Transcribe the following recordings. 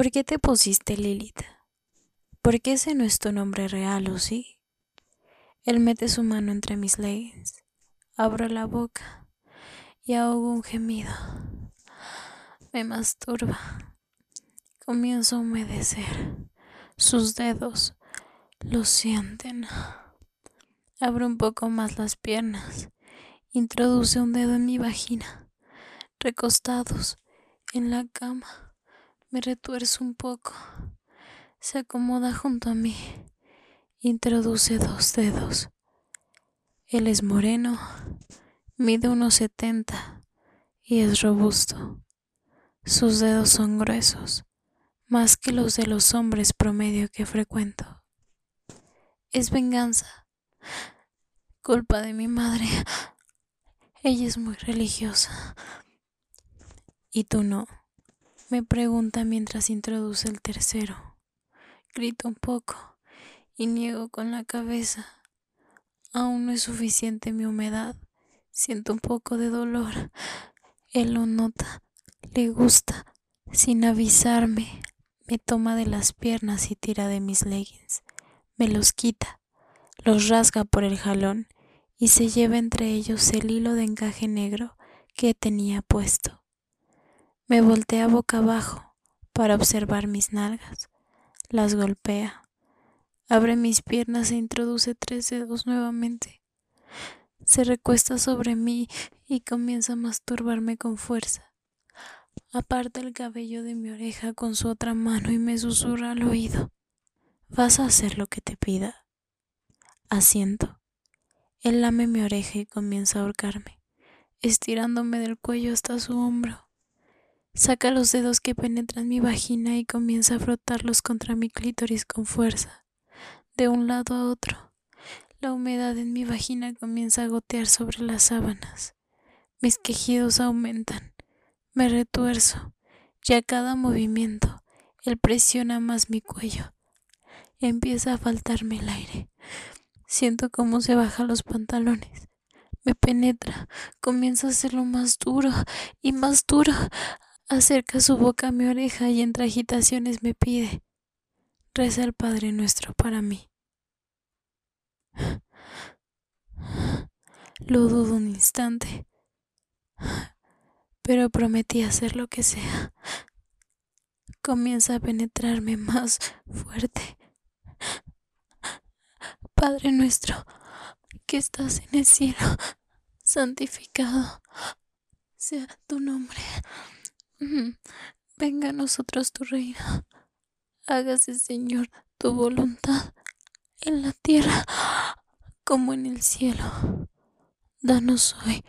¿Por qué te pusiste Lilith? ¿Por qué ese no es tu nombre real, o sí? Él mete su mano entre mis leggings. Abro la boca y ahogo un gemido. Me masturba. Comienzo a humedecer. Sus dedos lo sienten. Abro un poco más las piernas. Introduce un dedo en mi vagina. Recostados en la cama. Me retuerzo un poco. Se acomoda junto a mí. Introduce dos dedos. Él es moreno, mide unos setenta y es robusto. Sus dedos son gruesos, más que los de los hombres promedio que frecuento. Es venganza, culpa de mi madre. Ella es muy religiosa. Y tú no. Me pregunta mientras introduce el tercero. Grito un poco y niego con la cabeza. Aún no es suficiente mi humedad. Siento un poco de dolor. Él lo nota. Le gusta. Sin avisarme. Me toma de las piernas y tira de mis leggings. Me los quita. Los rasga por el jalón y se lleva entre ellos el hilo de encaje negro que tenía puesto. Me voltea boca abajo para observar mis nalgas. Las golpea. Abre mis piernas e introduce tres dedos nuevamente. Se recuesta sobre mí y comienza a masturbarme con fuerza. Aparta el cabello de mi oreja con su otra mano y me susurra al oído. ¿Vas a hacer lo que te pida? Asiento. Él lame mi oreja y comienza a ahorcarme, estirándome del cuello hasta su hombro. Saca los dedos que penetran mi vagina y comienza a frotarlos contra mi clítoris con fuerza, de un lado a otro. La humedad en mi vagina comienza a gotear sobre las sábanas. Mis quejidos aumentan. Me retuerzo y a cada movimiento él presiona más mi cuello. Empieza a faltarme el aire. Siento cómo se bajan los pantalones. Me penetra. Comienza a hacerlo más duro y más duro Acerca su boca a mi oreja y entre agitaciones me pide, reza el Padre nuestro para mí. Lo dudo un instante, pero prometí hacer lo que sea. Comienza a penetrarme más fuerte. Padre nuestro, que estás en el cielo, santificado sea tu nombre. Venga a nosotros tu reino. Hágase, Señor, tu voluntad en la tierra como en el cielo. Danos hoy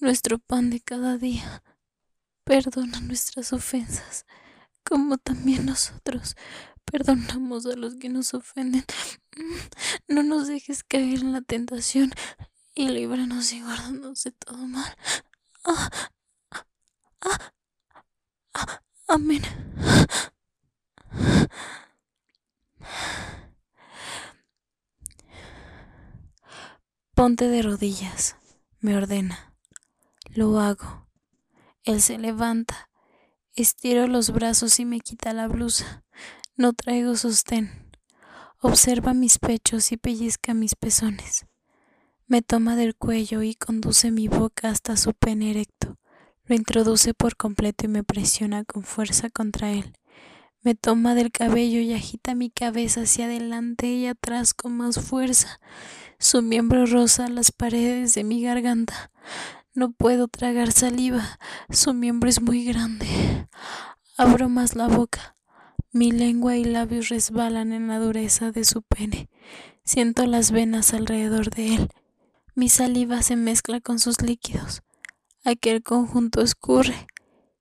nuestro pan de cada día. Perdona nuestras ofensas, como también nosotros perdonamos a los que nos ofenden. No nos dejes caer en la tentación y líbranos y guárdanos de todo mal. Ah, ah, Amén. Ponte de rodillas, me ordena. Lo hago. Él se levanta. Estiro los brazos y me quita la blusa. No traigo sostén. Observa mis pechos y pellizca mis pezones. Me toma del cuello y conduce mi boca hasta su pene erecto. Lo introduce por completo y me presiona con fuerza contra él. Me toma del cabello y agita mi cabeza hacia adelante y atrás con más fuerza. Su miembro roza las paredes de mi garganta. No puedo tragar saliva. Su miembro es muy grande. Abro más la boca. Mi lengua y labios resbalan en la dureza de su pene. Siento las venas alrededor de él. Mi saliva se mezcla con sus líquidos. Aquel conjunto escurre.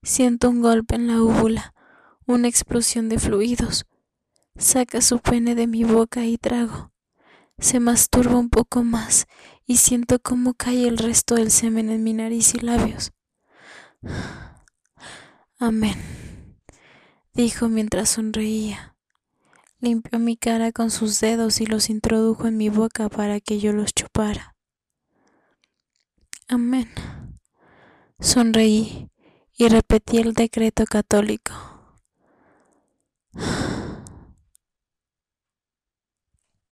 Siento un golpe en la úvula, una explosión de fluidos. Saca su pene de mi boca y trago. Se masturba un poco más y siento cómo cae el resto del semen en mi nariz y labios. Amén, dijo mientras sonreía. Limpió mi cara con sus dedos y los introdujo en mi boca para que yo los chupara. Amén. Sonreí y repetí el decreto católico.